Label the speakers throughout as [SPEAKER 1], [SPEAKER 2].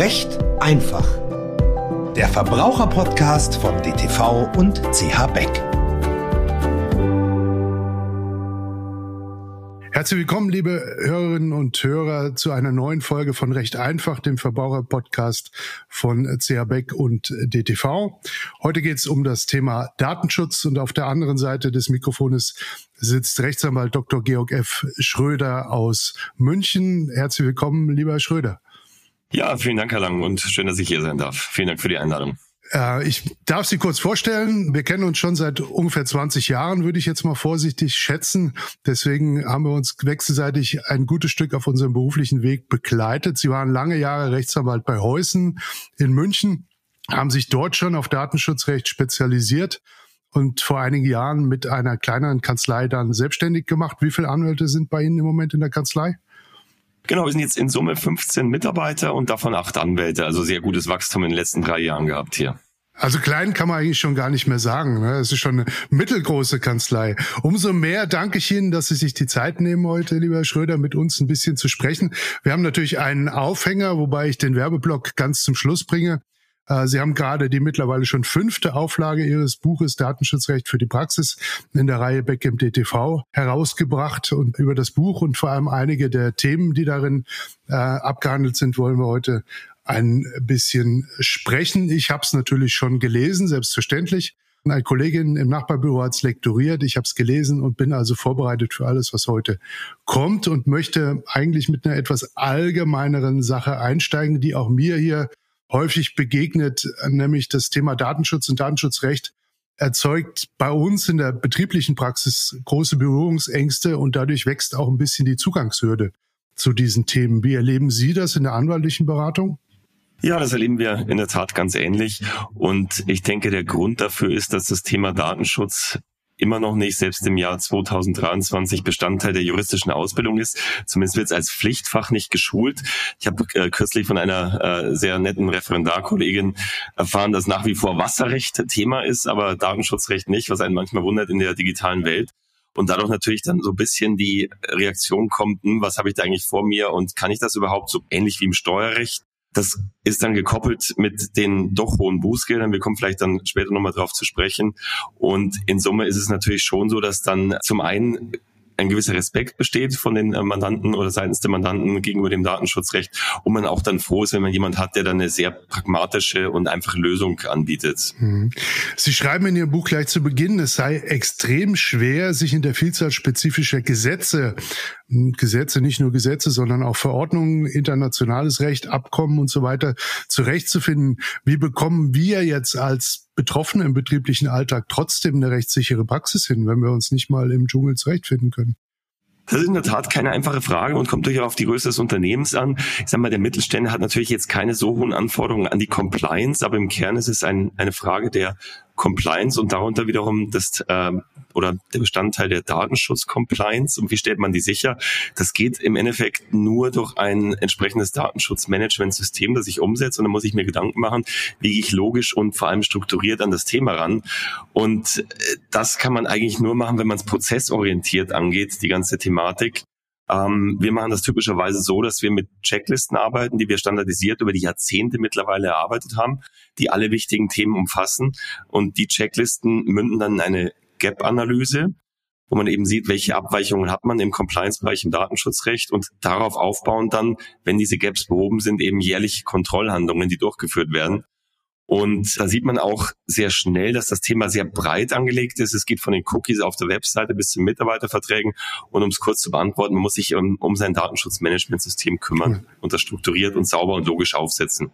[SPEAKER 1] Recht einfach. Der Verbraucherpodcast von DTV und CH Beck.
[SPEAKER 2] Herzlich willkommen, liebe Hörerinnen und Hörer, zu einer neuen Folge von Recht einfach, dem Verbraucherpodcast von CH Beck und DTV. Heute geht es um das Thema Datenschutz und auf der anderen Seite des Mikrofones sitzt Rechtsanwalt Dr. Georg F. Schröder aus München. Herzlich willkommen, lieber Herr Schröder.
[SPEAKER 3] Ja, vielen Dank, Herr Lang, und schön, dass ich hier sein darf. Vielen Dank für die Einladung.
[SPEAKER 2] Äh, ich darf Sie kurz vorstellen. Wir kennen uns schon seit ungefähr 20 Jahren, würde ich jetzt mal vorsichtig schätzen. Deswegen haben wir uns wechselseitig ein gutes Stück auf unserem beruflichen Weg begleitet. Sie waren lange Jahre Rechtsanwalt bei Heusen in München, haben sich dort schon auf Datenschutzrecht spezialisiert und vor einigen Jahren mit einer kleineren Kanzlei dann selbstständig gemacht. Wie viele Anwälte sind bei Ihnen im Moment in der Kanzlei?
[SPEAKER 3] Genau, wir sind jetzt in Summe 15 Mitarbeiter und davon acht Anwälte. Also sehr gutes Wachstum in den letzten drei Jahren gehabt hier.
[SPEAKER 2] Also klein kann man eigentlich schon gar nicht mehr sagen. Ne? Es ist schon eine mittelgroße Kanzlei. Umso mehr danke ich Ihnen, dass Sie sich die Zeit nehmen heute, lieber Schröder, mit uns ein bisschen zu sprechen. Wir haben natürlich einen Aufhänger, wobei ich den Werbeblock ganz zum Schluss bringe. Äh, Sie haben gerade die mittlerweile schon fünfte Auflage Ihres Buches Datenschutzrecht für die Praxis in der Reihe Beck im DTV herausgebracht. Und über das Buch und vor allem einige der Themen, die darin äh, abgehandelt sind, wollen wir heute ein bisschen sprechen. Ich habe es natürlich schon gelesen, selbstverständlich. Eine Kollegin im Nachbarbüro hat es lektoriert, ich habe es gelesen und bin also vorbereitet für alles, was heute kommt und möchte eigentlich mit einer etwas allgemeineren Sache einsteigen, die auch mir hier häufig begegnet, nämlich das Thema Datenschutz und Datenschutzrecht erzeugt bei uns in der betrieblichen Praxis große Berührungsängste und dadurch wächst auch ein bisschen die Zugangshürde zu diesen Themen. Wie erleben Sie das in der anwaltlichen Beratung?
[SPEAKER 3] Ja, das erleben wir in der Tat ganz ähnlich. Und ich denke, der Grund dafür ist, dass das Thema Datenschutz immer noch nicht, selbst im Jahr 2023, Bestandteil der juristischen Ausbildung ist. Zumindest wird es als Pflichtfach nicht geschult. Ich habe äh, kürzlich von einer äh, sehr netten Referendarkollegin erfahren, dass nach wie vor Wasserrecht Thema ist, aber Datenschutzrecht nicht, was einen manchmal wundert in der digitalen Welt. Und dadurch natürlich dann so ein bisschen die Reaktion kommt, hm, was habe ich da eigentlich vor mir und kann ich das überhaupt so ähnlich wie im Steuerrecht? Das ist dann gekoppelt mit den doch hohen Bußgeldern. Wir kommen vielleicht dann später nochmal drauf zu sprechen. Und in Summe ist es natürlich schon so, dass dann zum einen ein gewisser Respekt besteht von den äh, Mandanten oder seitens der Mandanten gegenüber dem Datenschutzrecht und man auch dann froh ist, wenn man jemand hat, der dann eine sehr pragmatische und einfache Lösung anbietet. Mhm.
[SPEAKER 2] Sie schreiben in Ihrem Buch gleich zu Beginn, es sei extrem schwer, sich in der Vielzahl spezifischer Gesetze Gesetze, nicht nur Gesetze, sondern auch Verordnungen, internationales Recht, Abkommen und so weiter zurechtzufinden. Wie bekommen wir jetzt als Betroffene im betrieblichen Alltag trotzdem eine rechtssichere Praxis hin, wenn wir uns nicht mal im Dschungel zurechtfinden können?
[SPEAKER 3] Das ist in der Tat keine einfache Frage und kommt durchaus auf die Größe des Unternehmens an. Ich sage mal, der Mittelständler hat natürlich jetzt keine so hohen Anforderungen an die Compliance, aber im Kern ist es ein, eine Frage der Compliance und darunter wiederum das äh, oder der Bestandteil der Datenschutz-Compliance und wie stellt man die sicher? Das geht im Endeffekt nur durch ein entsprechendes Datenschutzmanagementsystem, das ich umsetze und dann muss ich mir Gedanken machen, wie gehe ich logisch und vor allem strukturiert an das Thema ran. Und äh, das kann man eigentlich nur machen, wenn man es prozessorientiert angeht, die ganze Thematik. Ähm, wir machen das typischerweise so, dass wir mit Checklisten arbeiten, die wir standardisiert über die Jahrzehnte mittlerweile erarbeitet haben, die alle wichtigen Themen umfassen. Und die Checklisten münden dann in eine Gap-Analyse, wo man eben sieht, welche Abweichungen hat man im Compliance-Bereich im Datenschutzrecht und darauf aufbauen dann, wenn diese Gaps behoben sind, eben jährliche Kontrollhandlungen, die durchgeführt werden. Und da sieht man auch sehr schnell, dass das Thema sehr breit angelegt ist. Es geht von den Cookies auf der Webseite bis zu Mitarbeiterverträgen. Und um es kurz zu beantworten, man muss sich um, um sein Datenschutzmanagementsystem kümmern und das strukturiert und sauber und logisch aufsetzen.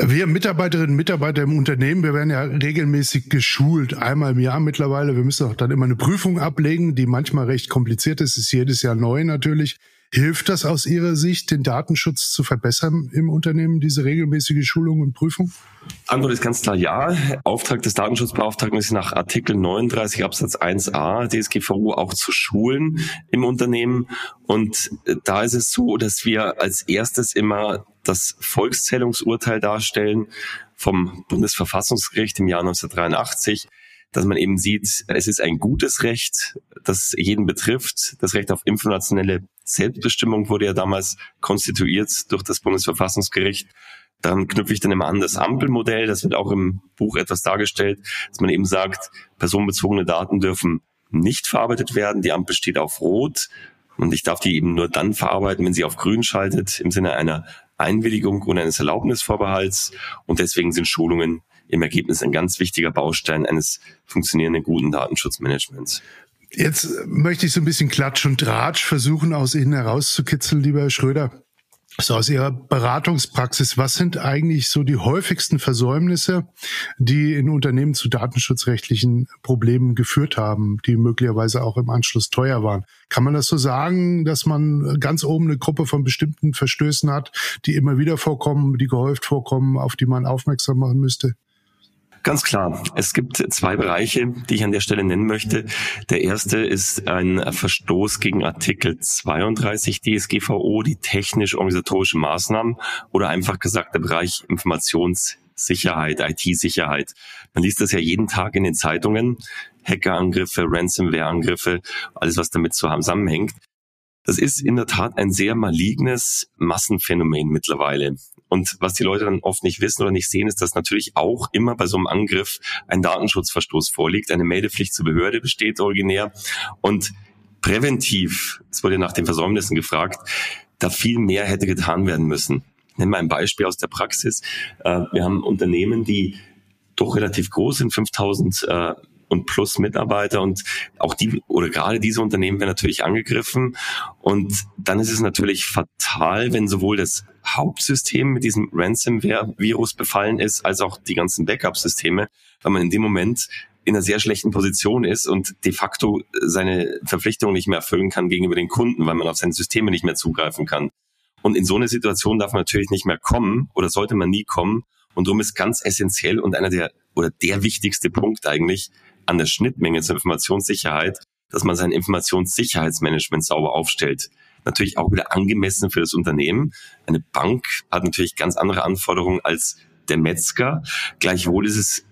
[SPEAKER 2] Wir Mitarbeiterinnen und Mitarbeiter im Unternehmen, wir werden ja regelmäßig geschult, einmal im Jahr mittlerweile. Wir müssen auch dann immer eine Prüfung ablegen, die manchmal recht kompliziert ist, ist jedes Jahr neu natürlich. Hilft das aus Ihrer Sicht, den Datenschutz zu verbessern im Unternehmen, diese regelmäßige Schulung und Prüfung?
[SPEAKER 3] Antwort ist ganz klar ja. Auftrag des Datenschutzbeauftragten ist nach Artikel 39 Absatz 1a DSGVO auch zu schulen im Unternehmen. Und äh, da ist es so, dass wir als erstes immer das Volkszählungsurteil darstellen vom Bundesverfassungsgericht im Jahr 1983 dass man eben sieht, es ist ein gutes Recht, das jeden betrifft. Das Recht auf informationelle Selbstbestimmung wurde ja damals konstituiert durch das Bundesverfassungsgericht. Dann knüpfe ich dann immer an das Ampelmodell, das wird auch im Buch etwas dargestellt, dass man eben sagt, personenbezogene Daten dürfen nicht verarbeitet werden. Die Ampel steht auf Rot und ich darf die eben nur dann verarbeiten, wenn sie auf Grün schaltet, im Sinne einer Einwilligung und eines Erlaubnisvorbehalts. Und deswegen sind Schulungen im Ergebnis ein ganz wichtiger Baustein eines funktionierenden guten Datenschutzmanagements.
[SPEAKER 2] Jetzt möchte ich so ein bisschen Klatsch und Tratsch versuchen, aus Ihnen herauszukitzeln, lieber Herr Schröder. So aus Ihrer Beratungspraxis, was sind eigentlich so die häufigsten Versäumnisse, die in Unternehmen zu datenschutzrechtlichen Problemen geführt haben, die möglicherweise auch im Anschluss teuer waren? Kann man das so sagen, dass man ganz oben eine Gruppe von bestimmten Verstößen hat, die immer wieder vorkommen, die gehäuft vorkommen, auf die man aufmerksam machen müsste?
[SPEAKER 3] Ganz klar. Es gibt zwei Bereiche, die ich an der Stelle nennen möchte. Der erste ist ein Verstoß gegen Artikel 32 DSGVO, die technisch-organisatorische Maßnahmen oder einfach gesagt der Bereich Informationssicherheit, IT-Sicherheit. Man liest das ja jeden Tag in den Zeitungen. Hackerangriffe, Ransomware-Angriffe, alles was damit zusammenhängt. Das ist in der Tat ein sehr malignes Massenphänomen mittlerweile. Und was die Leute dann oft nicht wissen oder nicht sehen, ist, dass natürlich auch immer bei so einem Angriff ein Datenschutzverstoß vorliegt. Eine Meldepflicht zur Behörde besteht originär. Und präventiv, es wurde nach den Versäumnissen gefragt, da viel mehr hätte getan werden müssen. Ich nenne mal ein Beispiel aus der Praxis. Äh, wir haben Unternehmen, die doch relativ groß sind, 5000 und plus Mitarbeiter und auch die oder gerade diese Unternehmen werden natürlich angegriffen und dann ist es natürlich fatal, wenn sowohl das Hauptsystem mit diesem Ransomware-Virus befallen ist, als auch die ganzen Backup-Systeme, weil man in dem Moment in einer sehr schlechten Position ist und de facto seine Verpflichtungen nicht mehr erfüllen kann gegenüber den Kunden, weil man auf seine Systeme nicht mehr zugreifen kann. Und in so eine Situation darf man natürlich nicht mehr kommen oder sollte man nie kommen. Und darum ist ganz essentiell und einer der oder der wichtigste Punkt eigentlich, an der Schnittmenge zur Informationssicherheit, dass man sein Informationssicherheitsmanagement sauber aufstellt. Natürlich auch wieder angemessen für das Unternehmen. Eine Bank hat natürlich ganz andere Anforderungen als der Metzger. Gleichwohl ist es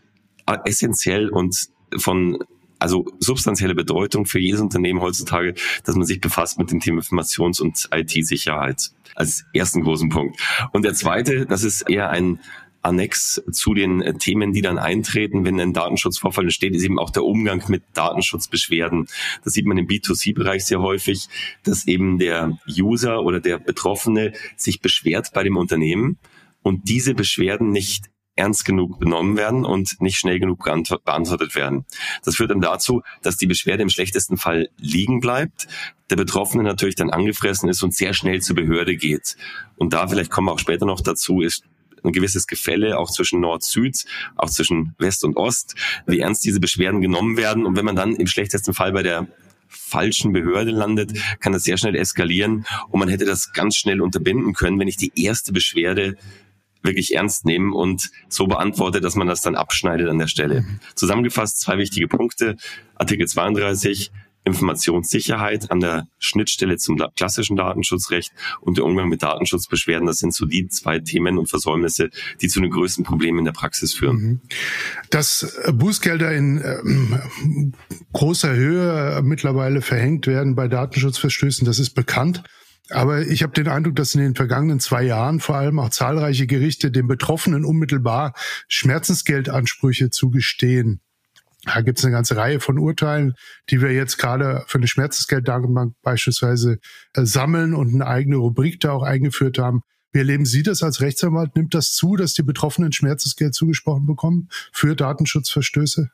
[SPEAKER 3] essentiell und von also substanzielle Bedeutung für jedes Unternehmen heutzutage, dass man sich befasst mit dem Thema Informations- und IT-Sicherheit als ersten großen Punkt. Und der zweite, das ist eher ein Annex zu den äh, Themen, die dann eintreten, wenn ein Datenschutzvorfall entsteht, ist eben auch der Umgang mit Datenschutzbeschwerden. Das sieht man im B2C-Bereich sehr häufig, dass eben der User oder der Betroffene sich beschwert bei dem Unternehmen und diese Beschwerden nicht ernst genug benommen werden und nicht schnell genug beantwortet werden. Das führt dann dazu, dass die Beschwerde im schlechtesten Fall liegen bleibt, der Betroffene natürlich dann angefressen ist und sehr schnell zur Behörde geht. Und da, vielleicht kommen wir auch später noch dazu, ist ein gewisses Gefälle auch zwischen Nord-Süd, auch zwischen West und Ost, wie ernst diese Beschwerden genommen werden. Und wenn man dann im schlechtesten Fall bei der falschen Behörde landet, kann das sehr schnell eskalieren und man hätte das ganz schnell unterbinden können, wenn ich die erste Beschwerde wirklich ernst nehme und so beantworte, dass man das dann abschneidet an der Stelle. Zusammengefasst zwei wichtige Punkte. Artikel 32, Informationssicherheit an der Schnittstelle zum klassischen Datenschutzrecht und der Umgang mit Datenschutzbeschwerden. Das sind so die zwei Themen und Versäumnisse, die zu den größten Problemen in der Praxis führen. Mhm.
[SPEAKER 2] Dass Bußgelder in äh, großer Höhe mittlerweile verhängt werden bei Datenschutzverstößen, das ist bekannt. Aber ich habe den Eindruck, dass in den vergangenen zwei Jahren vor allem auch zahlreiche Gerichte den Betroffenen unmittelbar Schmerzensgeldansprüche zugestehen. Da gibt es eine ganze Reihe von Urteilen, die wir jetzt gerade für eine Schmerzensgelddatenbank beispielsweise äh, sammeln und eine eigene Rubrik da auch eingeführt haben. Wie erleben Sie das als Rechtsanwalt? Nimmt das zu, dass die Betroffenen Schmerzensgeld zugesprochen bekommen für Datenschutzverstöße?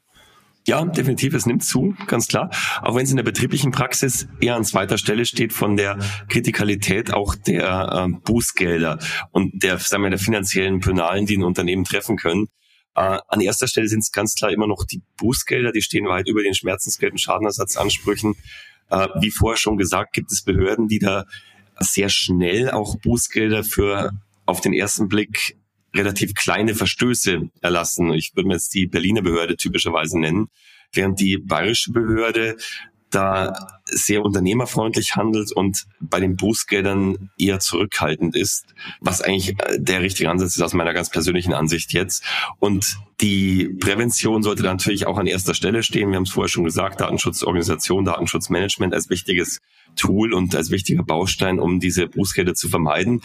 [SPEAKER 3] Ja, definitiv, es nimmt zu, ganz klar. Auch wenn es in der betrieblichen Praxis eher an zweiter Stelle steht von der Kritikalität auch der äh, Bußgelder und der, sagen wir, der finanziellen Penalen, die ein Unternehmen treffen können. Äh, an erster Stelle sind es ganz klar immer noch die Bußgelder, die stehen weit über den Schmerzensgeld- und Schadenersatzansprüchen. Äh, wie vorher schon gesagt, gibt es Behörden, die da sehr schnell auch Bußgelder für auf den ersten Blick relativ kleine Verstöße erlassen. Ich würde mir jetzt die Berliner Behörde typischerweise nennen, während die bayerische Behörde da sehr unternehmerfreundlich handelt und bei den Bußgeldern eher zurückhaltend ist, was eigentlich äh, der richtige Ansatz ist aus meiner ganz persönlichen Ansicht jetzt. Und die Prävention sollte natürlich auch an erster Stelle stehen. Wir haben es vorher schon gesagt, Datenschutzorganisation, Datenschutzmanagement als wichtiges Tool und als wichtiger Baustein, um diese Bußgelder zu vermeiden.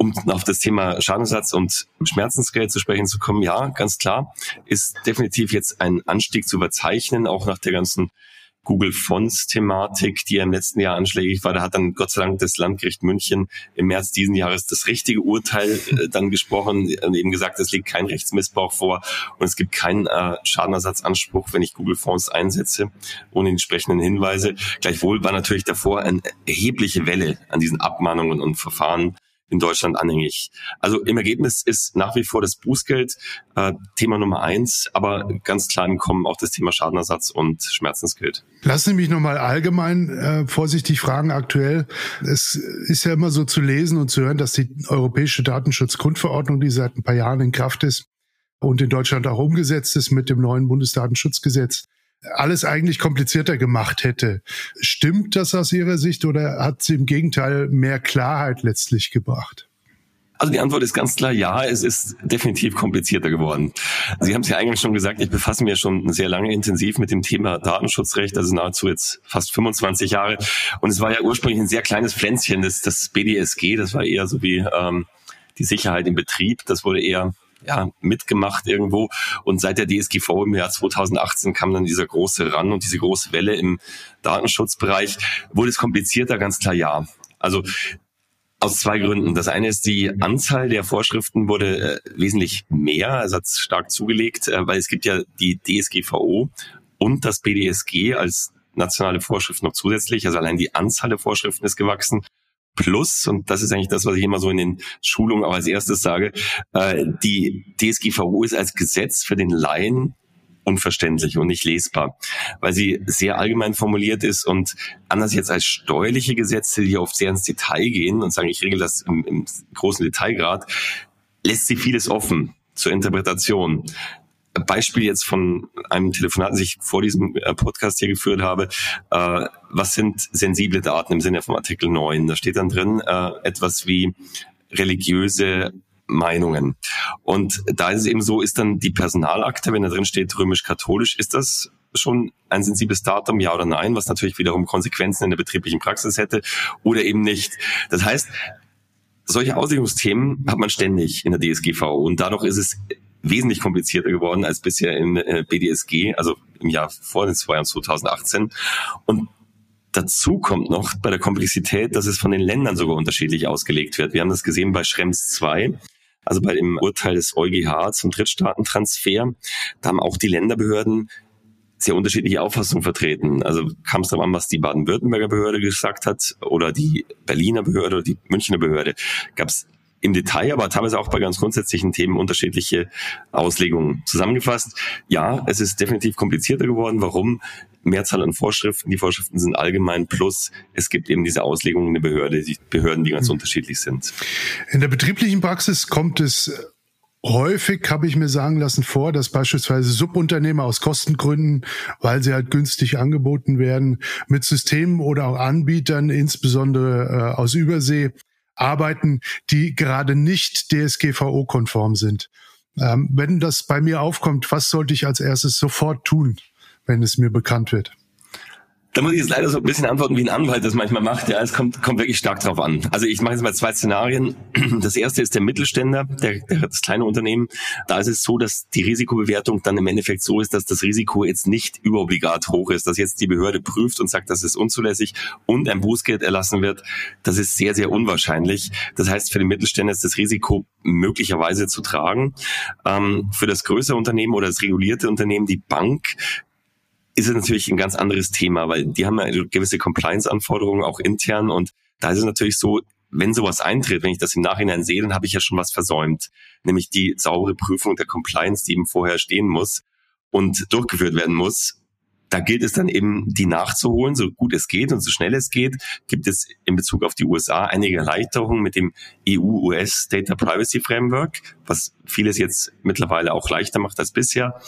[SPEAKER 3] Um auf das Thema Schadensersatz und Schmerzensgeld zu sprechen zu kommen, ja, ganz klar, ist definitiv jetzt ein Anstieg zu verzeichnen, auch nach der ganzen Google Fonts-Thematik, die ja im letzten Jahr anschlägig war. Da hat dann Gott sei Dank das Landgericht München im März diesen Jahres das richtige Urteil äh, dann gesprochen und eben gesagt, es liegt kein Rechtsmissbrauch vor und es gibt keinen äh, Schadenersatzanspruch, wenn ich Google Fonts einsetze, ohne entsprechenden Hinweise. Gleichwohl war natürlich davor eine erhebliche Welle an diesen Abmahnungen und Verfahren in Deutschland anhängig. Also im Ergebnis ist nach wie vor das Bußgeld äh, Thema Nummer eins, aber ganz klar im Kommen auch das Thema Schadenersatz und Schmerzensgeld.
[SPEAKER 2] Lassen Sie mich nochmal allgemein äh, vorsichtig fragen aktuell. Es ist ja immer so zu lesen und zu hören, dass die Europäische Datenschutzgrundverordnung, die seit ein paar Jahren in Kraft ist und in Deutschland auch umgesetzt ist mit dem neuen Bundesdatenschutzgesetz, alles eigentlich komplizierter gemacht hätte. Stimmt das aus Ihrer Sicht oder hat sie im Gegenteil mehr Klarheit letztlich gebracht?
[SPEAKER 3] Also die Antwort ist ganz klar, ja, es ist definitiv komplizierter geworden. Sie haben es ja eigentlich schon gesagt, ich befasse mich ja schon sehr lange intensiv mit dem Thema Datenschutzrecht, also nahezu jetzt fast 25 Jahre. Und es war ja ursprünglich ein sehr kleines Pflänzchen, das, das BDSG, das war eher so wie ähm, die Sicherheit im Betrieb, das wurde eher ja, mitgemacht irgendwo. Und seit der DSGV im Jahr 2018 kam dann dieser große Ran und diese große Welle im Datenschutzbereich. Wurde es komplizierter? Ganz klar ja. Also aus zwei Gründen. Das eine ist, die Anzahl der Vorschriften wurde äh, wesentlich mehr, also hat stark zugelegt, äh, weil es gibt ja die DSGVO und das BDSG als nationale Vorschrift noch zusätzlich. Also allein die Anzahl der Vorschriften ist gewachsen. Plus, und das ist eigentlich das, was ich immer so in den Schulungen auch als erstes sage, äh, die DSGVO ist als Gesetz für den Laien unverständlich und nicht lesbar, weil sie sehr allgemein formuliert ist und anders jetzt als steuerliche Gesetze, die oft sehr ins Detail gehen und sagen, ich regel das im, im großen Detailgrad, lässt sie vieles offen zur Interpretation. Beispiel jetzt von einem Telefonat, das ich vor diesem äh, Podcast hier geführt habe. Äh, was sind sensible Daten im Sinne vom Artikel 9? Da steht dann drin äh, etwas wie religiöse Meinungen. Und da ist es eben so, ist dann die Personalakte, wenn da drin steht römisch-katholisch, ist das schon ein sensibles Datum, ja oder nein, was natürlich wiederum Konsequenzen in der betrieblichen Praxis hätte oder eben nicht. Das heißt, solche Auslegungsthemen hat man ständig in der DSGV und dadurch ist es wesentlich komplizierter geworden als bisher im äh, BDSG, also im Jahr vor den zwei Jahren 2018. Und Dazu kommt noch bei der Komplexität, dass es von den Ländern sogar unterschiedlich ausgelegt wird. Wir haben das gesehen bei Schrems 2, also bei dem Urteil des EuGH zum Drittstaatentransfer. Da haben auch die Länderbehörden sehr unterschiedliche Auffassungen vertreten. Also kam es daran, was die Baden-Württemberger Behörde gesagt hat oder die Berliner Behörde oder die Münchner Behörde. Gab es im Detail, aber teilweise auch bei ganz grundsätzlichen Themen unterschiedliche Auslegungen. Zusammengefasst, ja, es ist definitiv komplizierter geworden. Warum? Mehrzahl an Vorschriften. Die Vorschriften sind allgemein plus es gibt eben diese Auslegungen in der Behörde, die Behörden, die ganz mhm. unterschiedlich sind.
[SPEAKER 2] In der betrieblichen Praxis kommt es Häufig habe ich mir sagen lassen vor, dass beispielsweise Subunternehmer aus Kostengründen, weil sie halt günstig angeboten werden, mit Systemen oder auch Anbietern, insbesondere äh, aus Übersee, arbeiten, die gerade nicht DSGVO-konform sind. Ähm, wenn das bei mir aufkommt, was sollte ich als erstes sofort tun, wenn es mir bekannt wird?
[SPEAKER 3] Da muss ich jetzt leider so ein bisschen antworten, wie ein Anwalt das manchmal macht. Ja, es kommt, kommt wirklich stark drauf an. Also ich mache jetzt mal zwei Szenarien. Das erste ist der Mittelständler, der, der, das kleine Unternehmen. Da ist es so, dass die Risikobewertung dann im Endeffekt so ist, dass das Risiko jetzt nicht überobligat hoch ist, dass jetzt die Behörde prüft und sagt, das ist unzulässig und ein Bußgeld erlassen wird. Das ist sehr, sehr unwahrscheinlich. Das heißt, für den Mittelständler ist das Risiko möglicherweise zu tragen. Ähm, für das größere Unternehmen oder das regulierte Unternehmen, die Bank, ist es natürlich ein ganz anderes Thema, weil die haben ja gewisse Compliance-Anforderungen auch intern und da ist es natürlich so, wenn sowas eintritt, wenn ich das im Nachhinein sehe, dann habe ich ja schon was versäumt, nämlich die saubere Prüfung der Compliance, die eben vorher stehen muss und durchgeführt werden muss. Da gilt es dann eben, die nachzuholen, so gut es geht und so schnell es geht. Gibt es in Bezug auf die USA einige Erleichterungen mit dem EU-US Data Privacy Framework, was vieles jetzt mittlerweile auch leichter macht als bisher.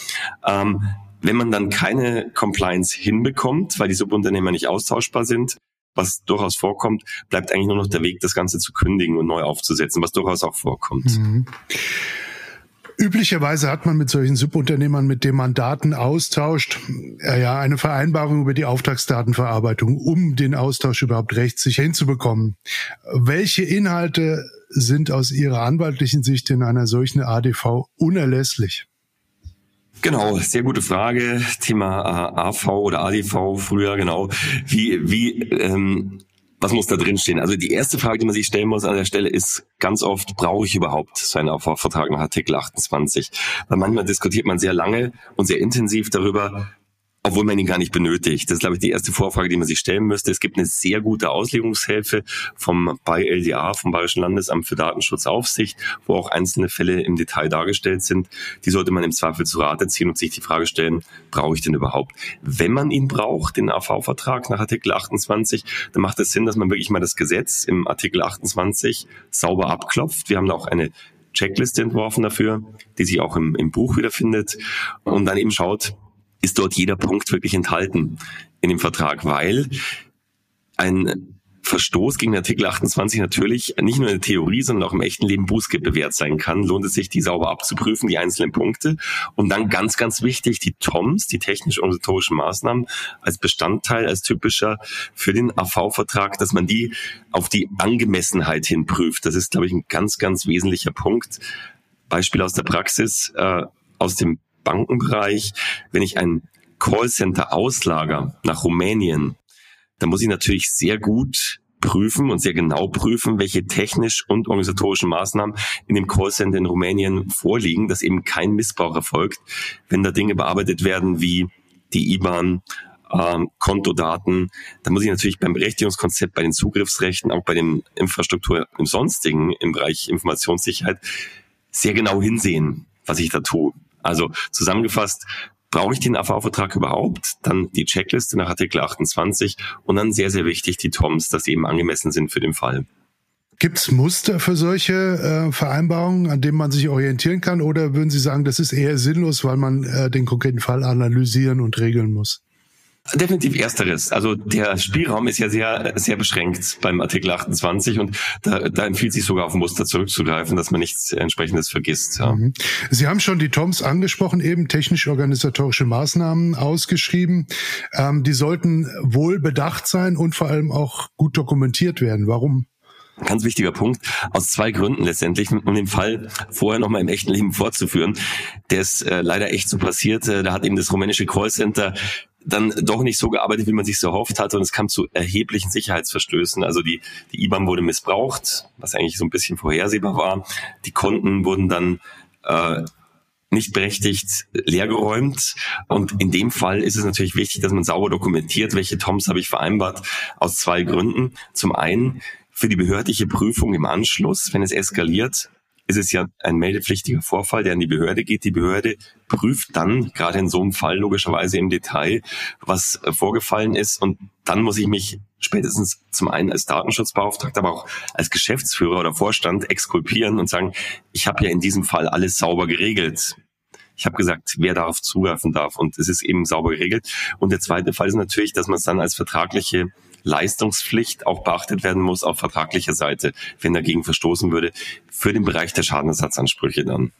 [SPEAKER 3] Ähm, Wenn man dann keine Compliance hinbekommt, weil die Subunternehmer nicht austauschbar sind, was durchaus vorkommt, bleibt eigentlich nur noch der Weg, das Ganze zu kündigen und neu aufzusetzen, was durchaus auch vorkommt. Mhm.
[SPEAKER 2] Üblicherweise hat man mit solchen Subunternehmern, mit denen man Daten austauscht, äh, ja, eine Vereinbarung über die Auftragsdatenverarbeitung, um den Austausch überhaupt rechtssicher hinzubekommen. Welche Inhalte sind aus Ihrer anwaltlichen Sicht in einer solchen ADV unerlässlich?
[SPEAKER 3] Genau, sehr gute Frage. Thema äh, AV oder ADV früher, genau. Wie, wie ähm, was muss da drin stehen? Also die erste Frage, die man sich stellen muss an der Stelle ist ganz oft, brauche ich überhaupt so einen Aufbauvertrag nach Artikel 28? Weil manchmal diskutiert man sehr lange und sehr intensiv darüber, obwohl man ihn gar nicht benötigt. Das ist, glaube ich, die erste Vorfrage, die man sich stellen müsste. Es gibt eine sehr gute Auslegungshilfe vom BayLDA, vom Bayerischen Landesamt für Datenschutzaufsicht, wo auch einzelne Fälle im Detail dargestellt sind. Die sollte man im Zweifel zu Rate ziehen und sich die Frage stellen, brauche ich den überhaupt? Wenn man ihn braucht, den AV-Vertrag nach Artikel 28, dann macht es Sinn, dass man wirklich mal das Gesetz im Artikel 28 sauber abklopft. Wir haben da auch eine Checkliste entworfen dafür, die sich auch im, im Buch wiederfindet und dann eben schaut, ist dort jeder Punkt wirklich enthalten in dem Vertrag, weil ein Verstoß gegen Artikel 28 natürlich nicht nur in der Theorie, sondern auch im echten Leben Bußgeld bewährt sein kann, lohnt es sich, die sauber abzuprüfen, die einzelnen Punkte. Und dann ganz, ganz wichtig, die TOMs, die technisch-organisatorischen Maßnahmen, als Bestandteil, als typischer für den AV-Vertrag, dass man die auf die Angemessenheit hin prüft. Das ist, glaube ich, ein ganz, ganz wesentlicher Punkt. Beispiel aus der Praxis, äh, aus dem Bankenbereich, wenn ich ein Callcenter auslager nach Rumänien, dann muss ich natürlich sehr gut prüfen und sehr genau prüfen, welche technisch und organisatorischen Maßnahmen in dem Callcenter in Rumänien vorliegen, dass eben kein Missbrauch erfolgt, wenn da Dinge bearbeitet werden wie die IBAN, ähm, Kontodaten. Da muss ich natürlich beim Berechtigungskonzept, bei den Zugriffsrechten, auch bei den Infrastruktur im Sonstigen im Bereich Informationssicherheit sehr genau hinsehen, was ich da tue. Also zusammengefasst, brauche ich den AV-Vertrag überhaupt? Dann die Checkliste nach Artikel 28 und dann sehr, sehr wichtig die TOMs, dass sie eben angemessen sind für den Fall.
[SPEAKER 2] Gibt es Muster für solche äh, Vereinbarungen, an denen man sich orientieren kann? Oder würden Sie sagen, das ist eher sinnlos, weil man äh, den konkreten Fall analysieren und regeln muss?
[SPEAKER 3] Definitiv ersteres. Also der Spielraum ist ja sehr, sehr beschränkt beim Artikel 28 und da, da empfiehlt sich sogar auf Muster zurückzugreifen, dass man nichts entsprechendes vergisst. Ja. Mhm.
[SPEAKER 2] Sie haben schon die TOMs angesprochen, eben technisch-organisatorische Maßnahmen ausgeschrieben. Ähm, die sollten wohl bedacht sein und vor allem auch gut dokumentiert werden. Warum?
[SPEAKER 3] Ganz wichtiger Punkt, aus zwei Gründen letztendlich, um den Fall vorher nochmal im echten Leben fortzuführen. Der ist äh, leider echt so passiert. Äh, da hat eben das rumänische Callcenter dann doch nicht so gearbeitet, wie man sich so erhofft hatte und es kam zu erheblichen Sicherheitsverstößen. Also die, die IBAN wurde missbraucht, was eigentlich so ein bisschen vorhersehbar war. Die Konten wurden dann äh, nicht berechtigt leergeräumt. Und in dem Fall ist es natürlich wichtig, dass man sauber dokumentiert, welche TOMs habe ich vereinbart, aus zwei Gründen. Zum einen für die behördliche Prüfung im Anschluss, wenn es eskaliert, ist es ja ein meldepflichtiger Vorfall, der an die Behörde geht. Die Behörde prüft dann, gerade in so einem Fall logischerweise im Detail, was vorgefallen ist. Und dann muss ich mich spätestens zum einen als Datenschutzbeauftragter, aber auch als Geschäftsführer oder Vorstand exkulpieren und sagen, ich habe ja in diesem Fall alles sauber geregelt. Ich habe gesagt, wer darauf zugreifen darf und es ist eben sauber geregelt. Und der zweite Fall ist natürlich, dass man es dann als vertragliche Leistungspflicht auch beachtet werden muss auf vertraglicher Seite, wenn dagegen verstoßen würde, für den Bereich der Schadenersatzansprüche dann.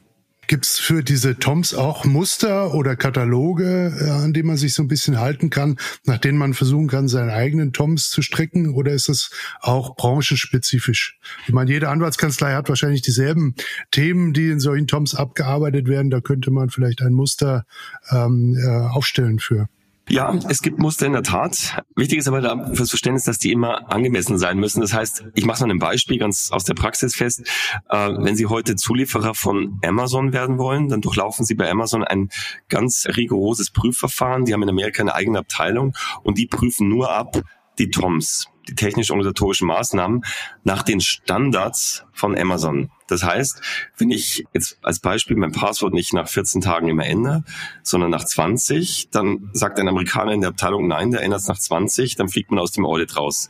[SPEAKER 2] Gibt es für diese Toms auch Muster oder Kataloge, äh, an denen man sich so ein bisschen halten kann, nach denen man versuchen kann, seine eigenen Toms zu stricken? Oder ist es auch branchenspezifisch? Ich meine, jede Anwaltskanzlei hat wahrscheinlich dieselben Themen, die in solchen Toms abgearbeitet werden. Da könnte man vielleicht ein Muster ähm, äh, aufstellen für.
[SPEAKER 3] Ja, es gibt Muster in der Tat. Wichtig ist aber da fürs Verständnis, dass die immer angemessen sein müssen. Das heißt, ich mache mal ein Beispiel ganz aus der Praxis fest. Äh, wenn Sie heute Zulieferer von Amazon werden wollen, dann durchlaufen Sie bei Amazon ein ganz rigoroses Prüfverfahren. Die haben in Amerika eine eigene Abteilung und die prüfen nur ab die TOMs die technisch-organisatorischen Maßnahmen nach den Standards von Amazon. Das heißt, wenn ich jetzt als Beispiel mein Passwort nicht nach 14 Tagen immer ändere, sondern nach 20, dann sagt ein Amerikaner in der Abteilung, nein, der ändert es nach 20, dann fliegt man aus dem Audit raus.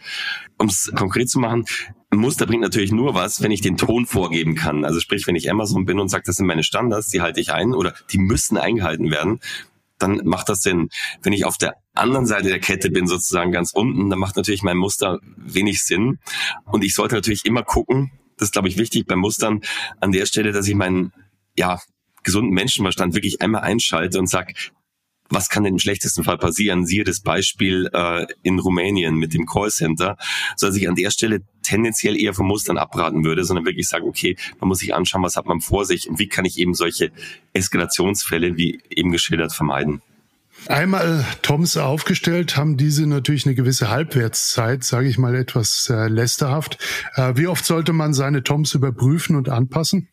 [SPEAKER 3] Um es konkret zu machen, ein Muster bringt natürlich nur was, wenn ich den Ton vorgeben kann. Also sprich, wenn ich Amazon bin und sage, das sind meine Standards, die halte ich ein oder die müssen eingehalten werden, dann macht das Sinn. Wenn ich auf der anderen Seite der Kette bin, sozusagen ganz unten, dann macht natürlich mein Muster wenig Sinn. Und ich sollte natürlich immer gucken, das ist, glaube ich, wichtig beim Mustern an der Stelle, dass ich meinen, ja, gesunden Menschenverstand wirklich einmal einschalte und sage, was kann denn im schlechtesten Fall passieren? Siehe das Beispiel äh, in Rumänien mit dem Callcenter, so dass ich an der Stelle tendenziell eher vom Mustern abraten würde, sondern wirklich sagen, okay, man muss sich anschauen, was hat man vor sich und wie kann ich eben solche Eskalationsfälle, wie eben geschildert, vermeiden.
[SPEAKER 2] Einmal Toms aufgestellt, haben diese natürlich eine gewisse Halbwertszeit, sage ich mal etwas äh, lästerhaft. Äh, wie oft sollte man seine Toms überprüfen und anpassen?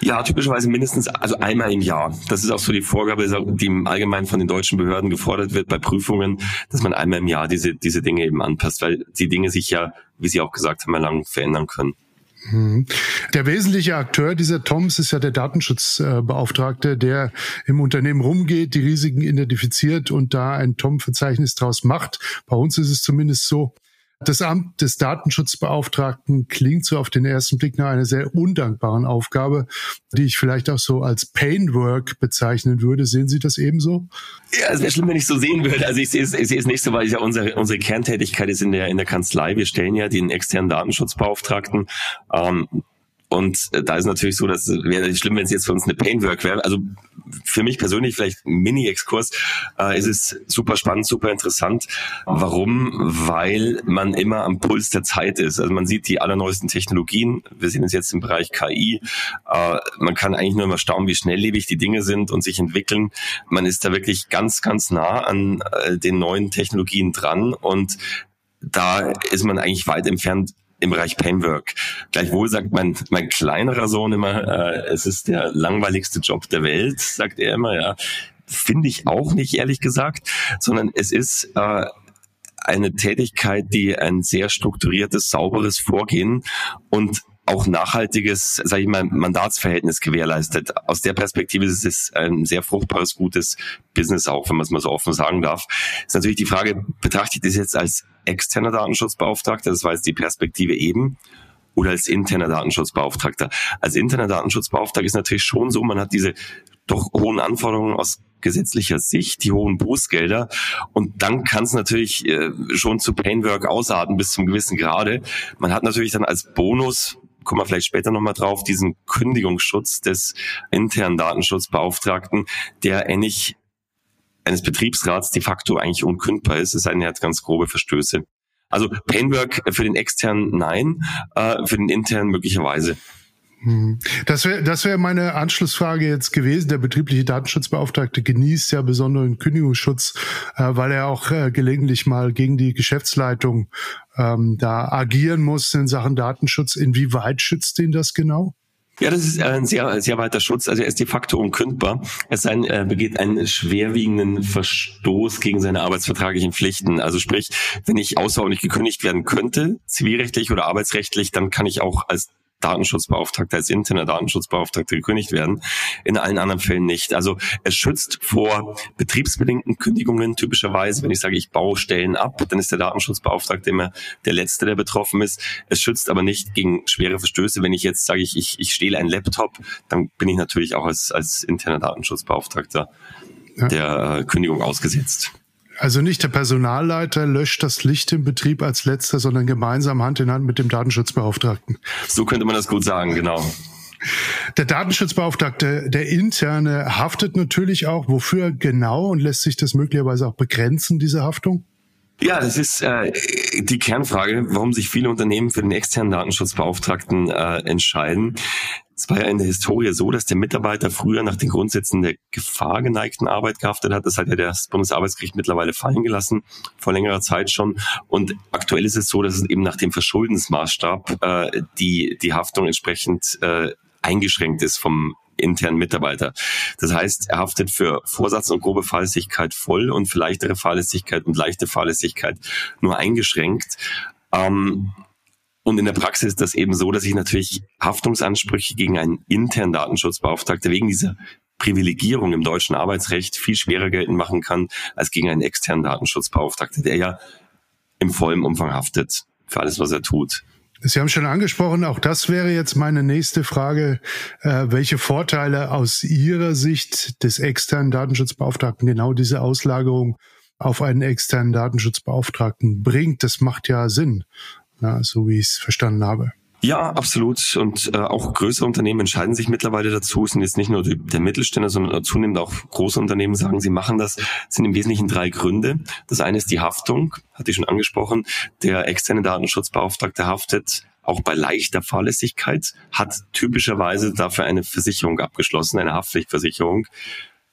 [SPEAKER 3] Ja, typischerweise mindestens, also einmal im Jahr. Das ist auch so die Vorgabe, die im Allgemeinen von den deutschen Behörden gefordert wird bei Prüfungen, dass man einmal im Jahr diese, diese Dinge eben anpasst, weil die Dinge sich ja, wie Sie auch gesagt haben, lang verändern können.
[SPEAKER 2] Mhm. Der wesentliche Akteur dieser Toms ist ja der Datenschutzbeauftragte, der im Unternehmen rumgeht, die Risiken identifiziert und da ein Tom-Verzeichnis draus macht. Bei uns ist es zumindest so, das Amt des Datenschutzbeauftragten klingt so auf den ersten Blick nach einer sehr undankbaren Aufgabe, die ich vielleicht auch so als Painwork bezeichnen würde. Sehen Sie das ebenso?
[SPEAKER 3] Ja, es wäre schlimm, wenn ich so sehen würde. Also ich sehe es, ich sehe es nicht so, weil ja unsere, unsere Kerntätigkeit ist in der, in der Kanzlei. Wir stellen ja den externen Datenschutzbeauftragten. Ähm, und äh, da ist natürlich so, dass wäre schlimm, wenn es jetzt für uns eine Painwork wäre. Also für mich persönlich vielleicht Mini-Exkurs. Äh, ist es super spannend, super interessant. Warum? Weil man immer am Puls der Zeit ist. Also man sieht die allerneuesten Technologien. Wir sehen es jetzt im Bereich KI. Äh, man kann eigentlich nur immer staunen, wie schnelllebig die Dinge sind und sich entwickeln. Man ist da wirklich ganz, ganz nah an äh, den neuen Technologien dran und da ist man eigentlich weit entfernt im Bereich Painwork. Gleichwohl sagt mein, mein kleinerer Sohn immer, äh, es ist der langweiligste Job der Welt, sagt er immer, ja. Finde ich auch nicht, ehrlich gesagt, sondern es ist äh, eine Tätigkeit, die ein sehr strukturiertes, sauberes Vorgehen und auch nachhaltiges, sage ich mal, Mandatsverhältnis gewährleistet. Aus der Perspektive ist es ein sehr fruchtbares, gutes Business auch, wenn man es mal so offen sagen darf. Ist natürlich die Frage, betrachte ich das jetzt als externer Datenschutzbeauftragter, das war jetzt die Perspektive eben, oder als interner Datenschutzbeauftragter. Als interner Datenschutzbeauftragter ist natürlich schon so, man hat diese doch hohen Anforderungen aus gesetzlicher Sicht, die hohen Bußgelder. Und dann kann es natürlich äh, schon zu Painwork ausarten bis zum gewissen Grade. Man hat natürlich dann als Bonus kommen wir vielleicht später nochmal drauf, diesen Kündigungsschutz des internen Datenschutzbeauftragten, der ähnlich eines Betriebsrats de facto eigentlich unkündbar ist. Es sei denn, er hat ganz grobe Verstöße. Also Painwork für den externen nein, äh, für den internen möglicherweise.
[SPEAKER 2] Hm. Das wäre das wäre meine Anschlussfrage jetzt gewesen. Der betriebliche Datenschutzbeauftragte genießt ja besonderen Kündigungsschutz, äh, weil er auch äh, gelegentlich mal gegen die Geschäftsleitung ähm, da agieren muss in Sachen Datenschutz. Inwieweit schützt ihn das genau?
[SPEAKER 3] Ja, das ist ein sehr, sehr weiter Schutz. Also er ist de facto unkündbar. Es ein, äh, begeht einen schwerwiegenden Verstoß gegen seine arbeitsvertraglichen Pflichten. Also sprich, wenn ich außerordentlich gekündigt werden könnte, zivilrechtlich oder arbeitsrechtlich, dann kann ich auch als Datenschutzbeauftragter, als interner Datenschutzbeauftragter gekündigt werden. In allen anderen Fällen nicht. Also es schützt vor betriebsbedingten Kündigungen typischerweise. Wenn ich sage, ich baue Stellen ab, dann ist der Datenschutzbeauftragte immer der Letzte, der betroffen ist. Es schützt aber nicht gegen schwere Verstöße. Wenn ich jetzt sage, ich, ich, ich stehle einen Laptop, dann bin ich natürlich auch als, als interner Datenschutzbeauftragter der äh, Kündigung ausgesetzt.
[SPEAKER 2] Also nicht der Personalleiter löscht das Licht im Betrieb als letzter, sondern gemeinsam Hand in Hand mit dem Datenschutzbeauftragten.
[SPEAKER 3] So könnte man das gut sagen, genau.
[SPEAKER 2] Der Datenschutzbeauftragte, der interne, haftet natürlich auch. Wofür genau und lässt sich das möglicherweise auch begrenzen, diese Haftung?
[SPEAKER 3] Ja, das ist äh, die Kernfrage, warum sich viele Unternehmen für den externen Datenschutzbeauftragten äh, entscheiden. Es war ja in der Historie so, dass der Mitarbeiter früher nach den Grundsätzen der gefahrgeneigten Arbeit gehaftet hat. Das hat ja das Bundesarbeitsgericht mittlerweile fallen gelassen, vor längerer Zeit schon. Und aktuell ist es so, dass es eben nach dem Verschuldensmaßstab äh, die, die Haftung entsprechend äh, eingeschränkt ist vom internen Mitarbeiter. Das heißt, er haftet für Vorsatz und grobe Fahrlässigkeit voll und für leichtere Fahrlässigkeit und leichte Fahrlässigkeit nur eingeschränkt. Ähm, und in der Praxis ist das eben so, dass ich natürlich Haftungsansprüche gegen einen internen Datenschutzbeauftragten wegen dieser Privilegierung im deutschen Arbeitsrecht viel schwerer geltend machen kann als gegen einen externen Datenschutzbeauftragten, der ja im vollen Umfang haftet für alles, was er tut.
[SPEAKER 2] Sie haben schon angesprochen, auch das wäre jetzt meine nächste Frage. Äh, welche Vorteile aus Ihrer Sicht des externen Datenschutzbeauftragten genau diese Auslagerung auf einen externen Datenschutzbeauftragten bringt? Das macht ja Sinn, na, so wie ich es verstanden habe.
[SPEAKER 3] Ja, absolut. Und äh, auch größere Unternehmen entscheiden sich mittlerweile dazu. Es sind jetzt nicht nur die, der Mittelständler, sondern zunehmend auch große Unternehmen sagen, sie machen das. Es sind im Wesentlichen drei Gründe. Das eine ist die Haftung, hatte ich schon angesprochen. Der externe Datenschutzbeauftragte haftet auch bei leichter Fahrlässigkeit, hat typischerweise dafür eine Versicherung abgeschlossen, eine Haftpflichtversicherung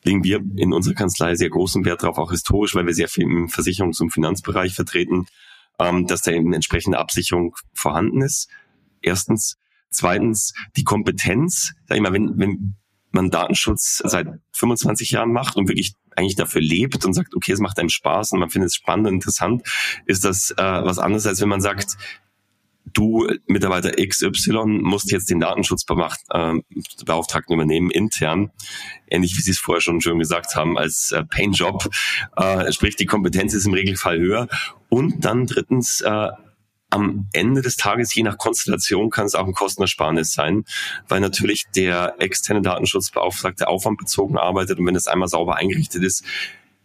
[SPEAKER 3] legen wir in unserer Kanzlei sehr großen Wert darauf, auch historisch, weil wir sehr viel im Versicherungs- und Finanzbereich vertreten, ähm, dass da eben entsprechende Absicherung vorhanden ist. Erstens. Zweitens, die Kompetenz. Sag ich mal, wenn, wenn man Datenschutz seit 25 Jahren macht und wirklich eigentlich dafür lebt und sagt, okay, es macht einem Spaß und man findet es spannend und interessant, ist das äh, was anderes, als wenn man sagt, du Mitarbeiter XY musst jetzt den Datenschutzbeauftragten äh, übernehmen intern, ähnlich wie Sie es vorher schon schön gesagt haben, als äh, Painjob. Äh, sprich, die Kompetenz ist im Regelfall höher. Und dann drittens, äh, am Ende des Tages, je nach Konstellation, kann es auch ein Kostenersparnis sein, weil natürlich der externe Datenschutzbeauftragte aufwandbezogen arbeitet und wenn es einmal sauber eingerichtet ist,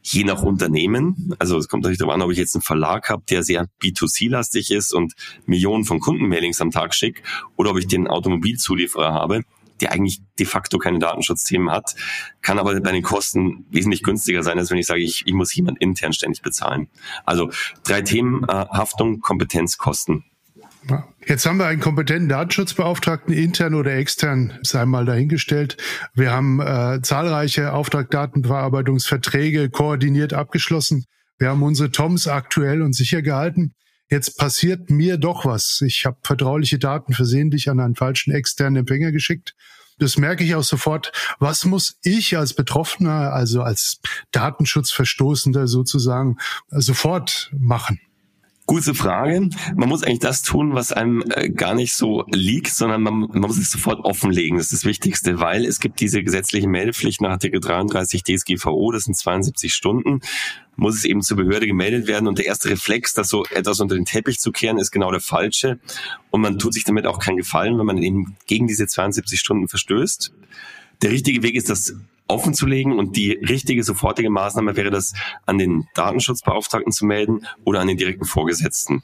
[SPEAKER 3] je nach Unternehmen, also es kommt natürlich darauf an, ob ich jetzt einen Verlag habe, der sehr B2C-lastig ist und Millionen von Kundenmailings am Tag schickt, oder ob ich den Automobilzulieferer habe, der eigentlich de facto keine Datenschutzthemen hat, kann aber bei den Kosten wesentlich günstiger sein, als wenn ich sage, ich, ich muss jemand intern ständig bezahlen. Also drei Themen, äh, Haftung, Kompetenz, Kosten.
[SPEAKER 2] Jetzt haben wir einen kompetenten Datenschutzbeauftragten, intern oder extern, sei mal dahingestellt. Wir haben äh, zahlreiche Auftragdatenverarbeitungsverträge koordiniert abgeschlossen. Wir haben unsere TOMs aktuell und sicher gehalten. Jetzt passiert mir doch was. Ich habe vertrauliche Daten versehentlich an einen falschen externen Empfänger geschickt. Das merke ich auch sofort. Was muss ich als Betroffener, also als Datenschutzverstoßender sozusagen, sofort machen?
[SPEAKER 3] Gute Frage. Man muss eigentlich das tun, was einem äh, gar nicht so liegt, sondern man, man, muss es sofort offenlegen. Das ist das Wichtigste, weil es gibt diese gesetzliche Meldepflicht nach Artikel 33 DSGVO, das sind 72 Stunden, muss es eben zur Behörde gemeldet werden und der erste Reflex, das so etwas unter den Teppich zu kehren, ist genau der falsche und man tut sich damit auch keinen Gefallen, wenn man eben gegen diese 72 Stunden verstößt. Der richtige Weg ist, das offen zu legen und die richtige sofortige Maßnahme wäre das, an den Datenschutzbeauftragten zu melden oder an den direkten Vorgesetzten.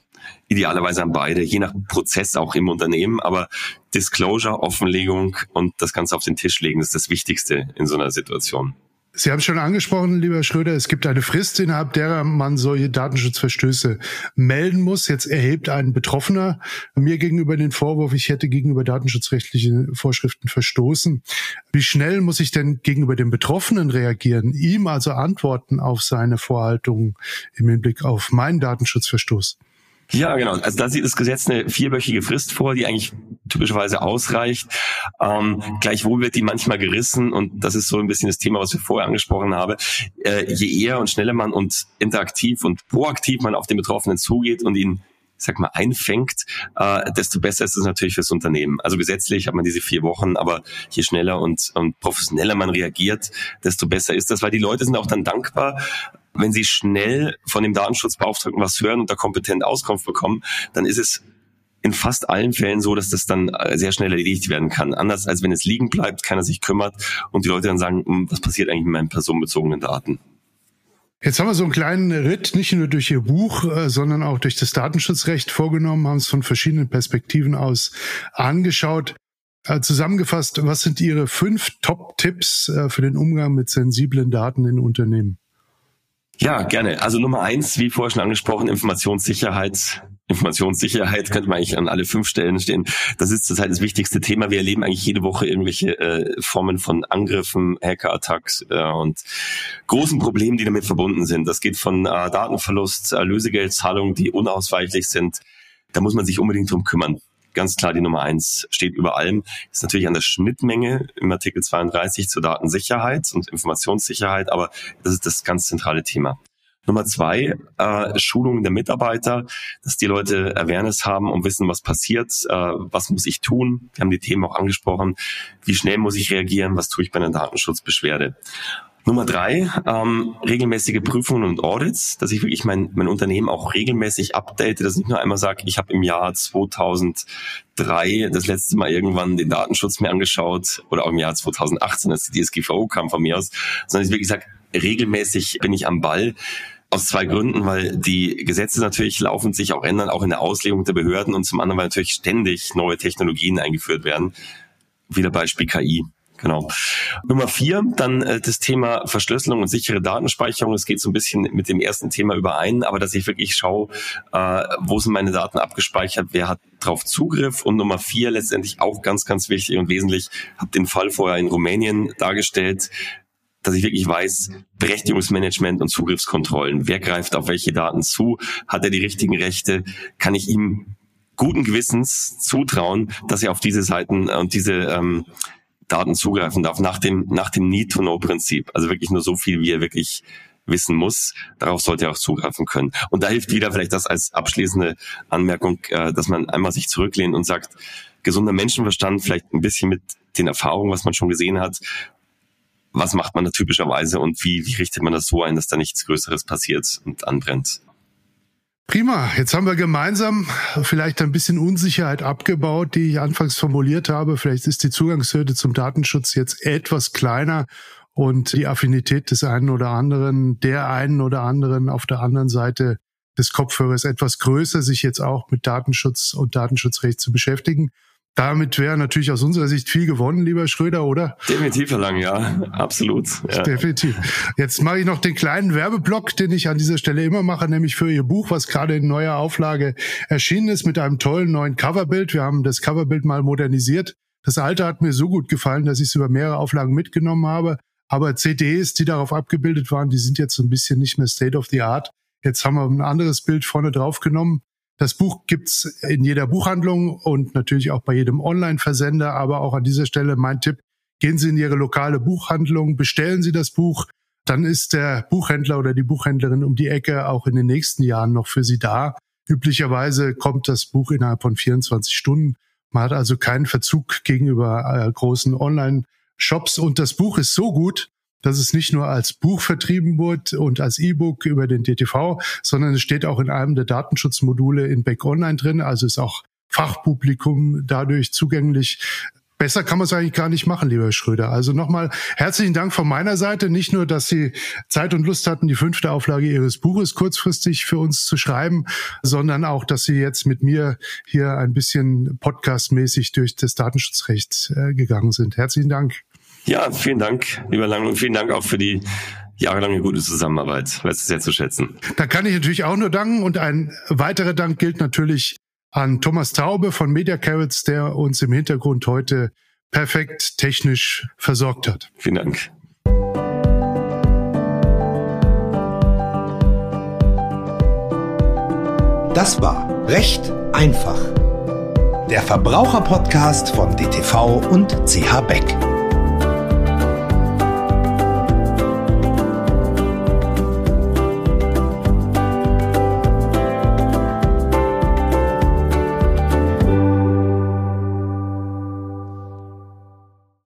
[SPEAKER 3] Idealerweise an beide, je nach Prozess auch im Unternehmen, aber Disclosure, Offenlegung und das Ganze auf den Tisch legen ist das Wichtigste in so einer Situation.
[SPEAKER 2] Sie haben schon angesprochen, lieber Schröder, es gibt eine Frist, innerhalb derer man solche Datenschutzverstöße melden muss. Jetzt erhebt ein Betroffener mir gegenüber den Vorwurf, ich hätte gegenüber datenschutzrechtliche Vorschriften verstoßen. Wie schnell muss ich denn gegenüber dem Betroffenen reagieren, ihm also antworten auf seine Vorhaltungen im Hinblick auf meinen Datenschutzverstoß?
[SPEAKER 3] Ja, genau. Also da sieht das Gesetz eine vierwöchige Frist vor, die eigentlich typischerweise ausreicht. Ähm, gleichwohl wird die manchmal gerissen und das ist so ein bisschen das Thema, was wir vorher angesprochen haben. Äh, je eher und schneller man und interaktiv und proaktiv man auf den Betroffenen zugeht und ihn sag mal, einfängt, äh, desto besser ist es natürlich fürs Unternehmen. Also gesetzlich hat man diese vier Wochen, aber je schneller und, und professioneller man reagiert, desto besser ist das, weil die Leute sind auch dann dankbar, wenn sie schnell von dem Datenschutzbeauftragten was hören und da kompetent Auskunft bekommen, dann ist es in fast allen Fällen so, dass das dann äh, sehr schnell erledigt werden kann. Anders als wenn es liegen bleibt, keiner sich kümmert und die Leute dann sagen, hm, was passiert eigentlich mit meinen personenbezogenen Daten?
[SPEAKER 2] Jetzt haben wir so einen kleinen Ritt nicht nur durch Ihr Buch, äh, sondern auch durch das Datenschutzrecht vorgenommen, haben es von verschiedenen Perspektiven aus angeschaut. Äh, zusammengefasst, was sind Ihre fünf Top-Tipps für den Umgang mit sensiblen Daten in Unternehmen?
[SPEAKER 3] Ja, gerne. Also Nummer eins, wie vorher schon angesprochen, Informationssicherheit. Informationssicherheit könnte man eigentlich an alle fünf Stellen stehen. Das ist zurzeit das wichtigste Thema. Wir erleben eigentlich jede Woche irgendwelche äh, Formen von Angriffen, Hacker-Attacks äh, und großen Problemen, die damit verbunden sind. Das geht von äh, Datenverlust, äh, Lösegeldzahlungen, die unausweichlich sind. Da muss man sich unbedingt drum kümmern ganz klar die Nummer eins steht über allem, ist natürlich an der Schnittmenge im Artikel 32 zur Datensicherheit und Informationssicherheit, aber das ist das ganz zentrale Thema. Nummer zwei, äh, Schulungen der Mitarbeiter, dass die Leute Awareness haben und wissen, was passiert, äh, was muss ich tun. Wir haben die Themen auch angesprochen. Wie schnell muss ich reagieren? Was tue ich bei einer Datenschutzbeschwerde? Nummer drei, ähm, regelmäßige Prüfungen und Audits, dass ich wirklich mein, mein Unternehmen auch regelmäßig update, dass ich nicht nur einmal sage, ich habe im Jahr 2003 das letzte Mal irgendwann den Datenschutz mir angeschaut oder auch im Jahr 2018, als die DSGVO kam von mir aus, sondern ich wirklich sage, regelmäßig bin ich am Ball. Aus zwei Gründen, weil die Gesetze natürlich laufend sich auch ändern, auch in der Auslegung der Behörden und zum anderen, weil natürlich ständig neue Technologien eingeführt werden. Wieder Beispiel KI. Genau. Nummer vier, dann äh, das Thema Verschlüsselung und sichere Datenspeicherung. Es geht so ein bisschen mit dem ersten Thema überein, aber dass ich wirklich schaue, äh, wo sind meine Daten abgespeichert, wer hat drauf Zugriff. Und Nummer vier, letztendlich auch ganz, ganz wichtig und wesentlich, habe den Fall vorher in Rumänien dargestellt, dass ich wirklich weiß, Berechtigungsmanagement und Zugriffskontrollen. Wer greift auf welche Daten zu? Hat er die richtigen Rechte? Kann ich ihm guten Gewissens zutrauen, dass er auf diese Seiten und diese ähm, Daten zugreifen darf nach dem, nach dem Need-to-Know-Prinzip. Also wirklich nur so viel, wie er wirklich wissen muss. Darauf sollte er auch zugreifen können. Und da hilft wieder vielleicht das als abschließende Anmerkung, äh, dass man einmal sich zurücklehnt und sagt, gesunder Menschenverstand, vielleicht ein bisschen mit den Erfahrungen, was man schon gesehen hat. Was macht man da typischerweise und wie, wie richtet man das so ein, dass da nichts Größeres passiert und anbrennt?
[SPEAKER 2] Prima, jetzt haben wir gemeinsam vielleicht ein bisschen Unsicherheit abgebaut, die ich anfangs formuliert habe. Vielleicht ist die Zugangshürde zum Datenschutz jetzt etwas kleiner und die Affinität des einen oder anderen, der einen oder anderen auf der anderen Seite des Kopfhörers etwas größer, sich jetzt auch mit Datenschutz und Datenschutzrecht zu beschäftigen. Damit wäre natürlich aus unserer Sicht viel gewonnen, lieber Schröder, oder?
[SPEAKER 3] Definitiv, Herr Lang, ja, absolut. Ja.
[SPEAKER 2] Definitiv. Jetzt mache ich noch den kleinen Werbeblock, den ich an dieser Stelle immer mache, nämlich für Ihr Buch, was gerade in neuer Auflage erschienen ist, mit einem tollen neuen Coverbild. Wir haben das Coverbild mal modernisiert. Das alte hat mir so gut gefallen, dass ich es über mehrere Auflagen mitgenommen habe. Aber CDs, die darauf abgebildet waren, die sind jetzt so ein bisschen nicht mehr State of the Art. Jetzt haben wir ein anderes Bild vorne drauf genommen. Das Buch gibt's in jeder Buchhandlung und natürlich auch bei jedem Online-Versender. Aber auch an dieser Stelle mein Tipp, gehen Sie in Ihre lokale Buchhandlung, bestellen Sie das Buch. Dann ist der Buchhändler oder die Buchhändlerin um die Ecke auch in den nächsten Jahren noch für Sie da. Üblicherweise kommt das Buch innerhalb von 24 Stunden. Man hat also keinen Verzug gegenüber äh, großen Online-Shops. Und das Buch ist so gut, dass es nicht nur als Buch vertrieben wird und als E-Book über den DTV, sondern es steht auch in einem der Datenschutzmodule in Beck Online drin, also ist auch Fachpublikum dadurch zugänglich. Besser kann man es eigentlich gar nicht machen, lieber Schröder. Also nochmal herzlichen Dank von meiner Seite. Nicht nur, dass Sie Zeit und Lust hatten, die fünfte Auflage Ihres Buches kurzfristig für uns zu schreiben, sondern auch, dass Sie jetzt mit mir hier ein bisschen podcastmäßig durch das Datenschutzrecht äh, gegangen sind. Herzlichen Dank.
[SPEAKER 3] Ja, vielen Dank, lieber Lang, und vielen Dank auch für die jahrelange gute Zusammenarbeit. Weiß es sehr zu schätzen.
[SPEAKER 2] Da kann ich natürlich auch nur danken und ein weiterer Dank gilt natürlich an Thomas Taube von Media Carrots, der uns im Hintergrund heute perfekt technisch versorgt hat.
[SPEAKER 3] Vielen Dank.
[SPEAKER 1] Das war Recht einfach. Der Verbraucherpodcast von DTV und CH Beck.